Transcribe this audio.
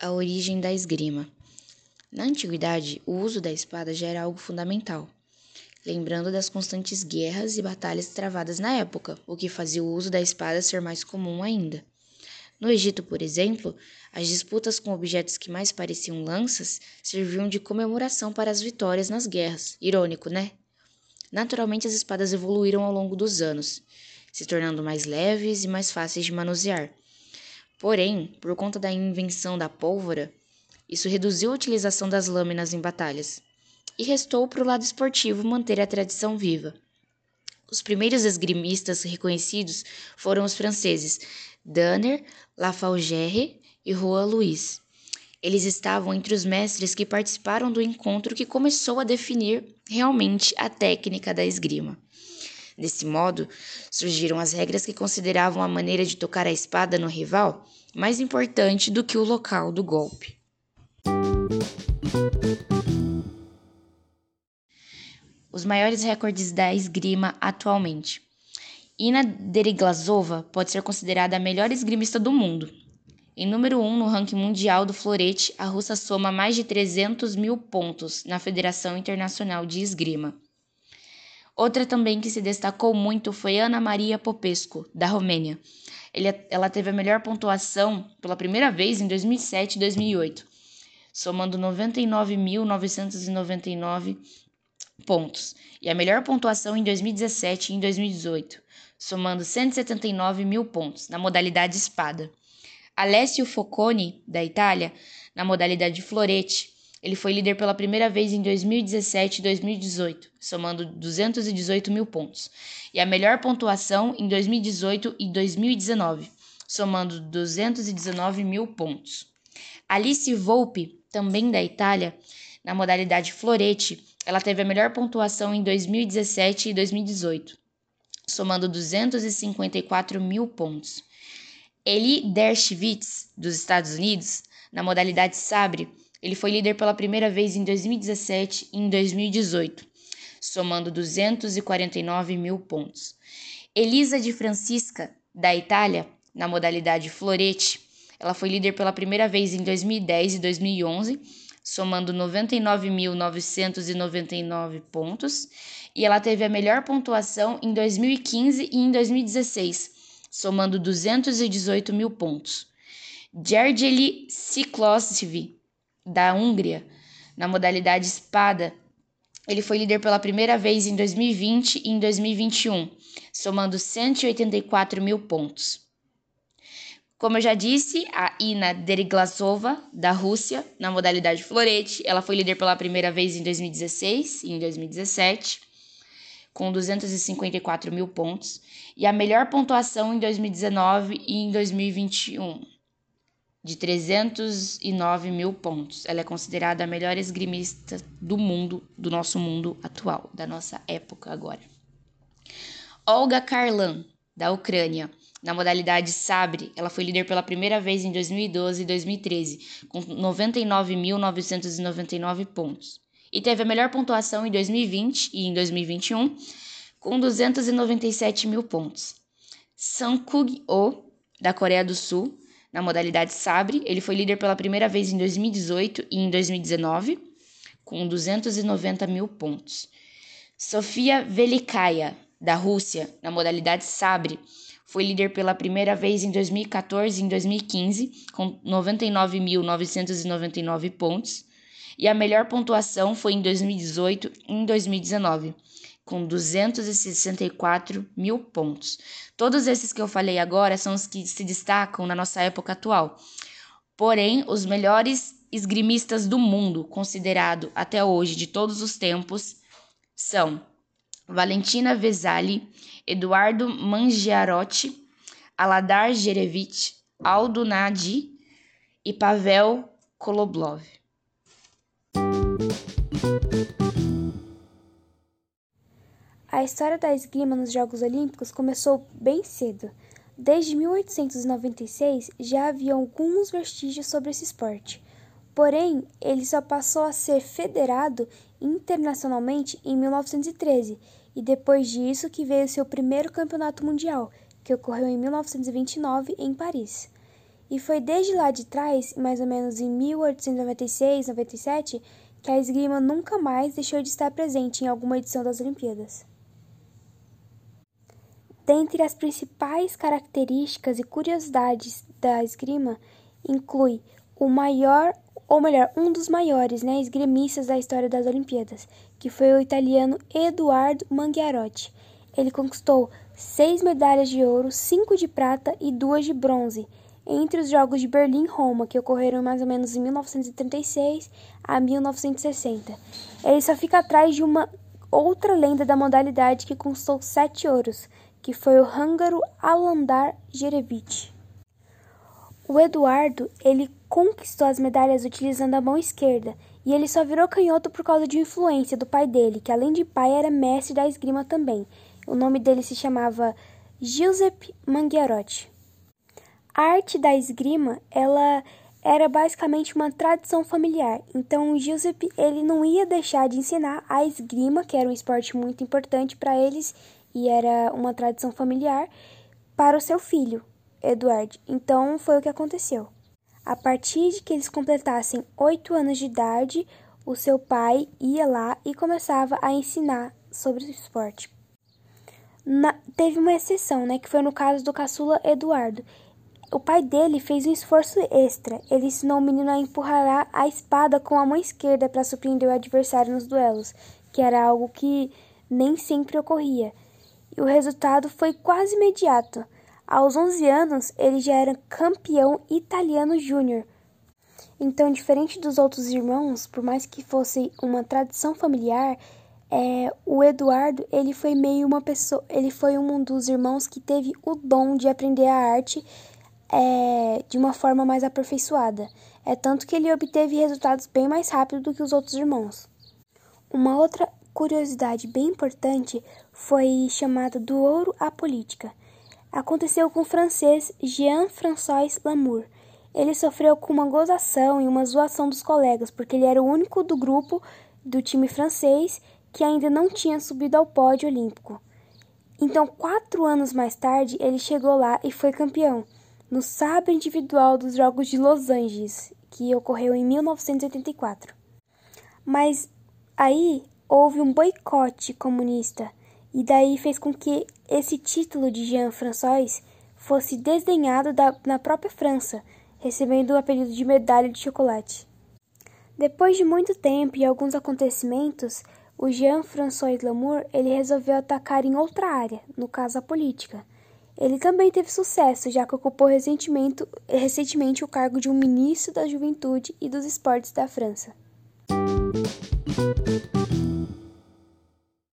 A origem da esgrima. Na antiguidade, o uso da espada já era algo fundamental, lembrando das constantes guerras e batalhas travadas na época, o que fazia o uso da espada ser mais comum ainda. No Egito, por exemplo, as disputas com objetos que mais pareciam lanças serviam de comemoração para as vitórias nas guerras. Irônico, né? Naturalmente, as espadas evoluíram ao longo dos anos, se tornando mais leves e mais fáceis de manusear. Porém, por conta da invenção da pólvora, isso reduziu a utilização das lâminas em batalhas, e restou para o lado esportivo manter a tradição viva. Os primeiros esgrimistas reconhecidos foram os franceses Danner, Lafalgère e Roa Louis. Eles estavam entre os mestres que participaram do encontro que começou a definir realmente a técnica da esgrima. Desse modo, surgiram as regras que consideravam a maneira de tocar a espada no rival mais importante do que o local do golpe. Os maiores recordes da esgrima atualmente. Ina Deriglazova pode ser considerada a melhor esgrimista do mundo. Em número 1 um no ranking mundial do florete, a russa soma mais de 300 mil pontos na Federação Internacional de Esgrima. Outra também que se destacou muito foi Ana Maria Popescu, da Romênia. ela teve a melhor pontuação pela primeira vez em 2007 e 2008, somando 99.999 pontos, e a melhor pontuação em 2017 e em 2018, somando 179 mil pontos na modalidade espada. Alessio Focconi, da Itália, na modalidade florete, ele foi líder pela primeira vez em 2017 e 2018, somando 218 mil pontos, e a melhor pontuação em 2018 e 2019, somando 219 mil pontos. Alice Volpe, também da Itália, na modalidade florete, ela teve a melhor pontuação em 2017 e 2018, somando 254 mil pontos. Eli Dershowitz, dos Estados Unidos, na modalidade sabre, ele foi líder pela primeira vez em 2017 e em 2018, somando 249 mil pontos. Elisa de Francisca, da Itália, na modalidade florete, ela foi líder pela primeira vez em 2010 e 2011, somando 99.999 pontos, e ela teve a melhor pontuação em 2015 e em 2016, somando 218 mil pontos. Gergely Siklosvi, da Hungria, na modalidade espada. Ele foi líder pela primeira vez em 2020 e em 2021, somando 184 mil pontos. Como eu já disse, a Ina Deriglasova, da Rússia, na modalidade florete, ela foi líder pela primeira vez em 2016 e em 2017, com 254 mil pontos, e a melhor pontuação em 2019 e em 2021 de 309 mil pontos. Ela é considerada a melhor esgrimista do mundo, do nosso mundo atual, da nossa época agora. Olga Karlan, da Ucrânia, na modalidade sabre, ela foi líder pela primeira vez em 2012 e 2013, com 99.999 pontos. E teve a melhor pontuação em 2020 e em 2021, com 297 mil pontos. Sankug Oh, da Coreia do Sul, na modalidade sabre. Ele foi líder pela primeira vez em 2018 e em 2019, com 290 mil pontos. Sofia Velikaya, da Rússia, na modalidade sabre, foi líder pela primeira vez em 2014 e em 2015, com 99.999 pontos. E a melhor pontuação foi em 2018 e em 2019, com 264 mil pontos. Todos esses que eu falei agora são os que se destacam na nossa época atual. Porém, os melhores esgrimistas do mundo, considerado até hoje de todos os tempos, são Valentina Vesali, Eduardo Mangiarotti, Aladar Jerevich, Aldo Nadi e Pavel Koloblov. A história da esgrima nos Jogos Olímpicos começou bem cedo. Desde 1896 já havia alguns vestígios sobre esse esporte. Porém, ele só passou a ser federado internacionalmente em 1913 e depois disso que veio seu primeiro campeonato mundial, que ocorreu em 1929 em Paris. E foi desde lá de trás, mais ou menos em 1896, 97, que a esgrima nunca mais deixou de estar presente em alguma edição das Olimpíadas. Dentre as principais características e curiosidades da esgrima, inclui o maior, ou melhor, um dos maiores né, esgrimistas da história das Olimpíadas, que foi o italiano Eduardo Mangiarotti. Ele conquistou seis medalhas de ouro, cinco de prata e duas de bronze entre os Jogos de Berlim e Roma, que ocorreram mais ou menos em 1936 a 1960. Ele só fica atrás de uma outra lenda da modalidade que conquistou sete ouros, que foi o húngaro Alandar Jerevich. O Eduardo, ele conquistou as medalhas utilizando a mão esquerda, e ele só virou canhoto por causa de influência do pai dele, que além de pai era mestre da esgrima também. O nome dele se chamava Giuseppe Mangiarotti. A arte da esgrima, ela era basicamente uma tradição familiar. Então, o Giuseppe, ele não ia deixar de ensinar a esgrima, que era um esporte muito importante para eles, e era uma tradição familiar para o seu filho, Eduardo. Então foi o que aconteceu. A partir de que eles completassem oito anos de idade, o seu pai ia lá e começava a ensinar sobre o esporte. Na, teve uma exceção, né, que foi no caso do caçula Eduardo. O pai dele fez um esforço extra. Ele ensinou o menino a empurrar a espada com a mão esquerda para surpreender o adversário nos duelos, que era algo que nem sempre ocorria e o resultado foi quase imediato. Aos 11 anos, ele já era campeão italiano júnior. Então, diferente dos outros irmãos, por mais que fosse uma tradição familiar, é, o Eduardo ele foi meio uma pessoa, ele foi um dos irmãos que teve o dom de aprender a arte é, de uma forma mais aperfeiçoada. É tanto que ele obteve resultados bem mais rápido do que os outros irmãos. Uma outra curiosidade bem importante foi chamada do ouro à política. Aconteceu com o francês Jean-François Lamour. Ele sofreu com uma gozação e uma zoação dos colegas, porque ele era o único do grupo do time francês que ainda não tinha subido ao pódio olímpico. Então, quatro anos mais tarde, ele chegou lá e foi campeão, no sabre individual dos Jogos de Los Angeles, que ocorreu em 1984. Mas aí houve um boicote comunista e daí fez com que esse título de Jean François fosse desdenhado da, na própria França, recebendo o apelido de medalha de chocolate. Depois de muito tempo e alguns acontecimentos, o Jean-François Lamour ele resolveu atacar em outra área, no caso a política. Ele também teve sucesso, já que ocupou recentemente, recentemente o cargo de um ministro da Juventude e dos Esportes da França.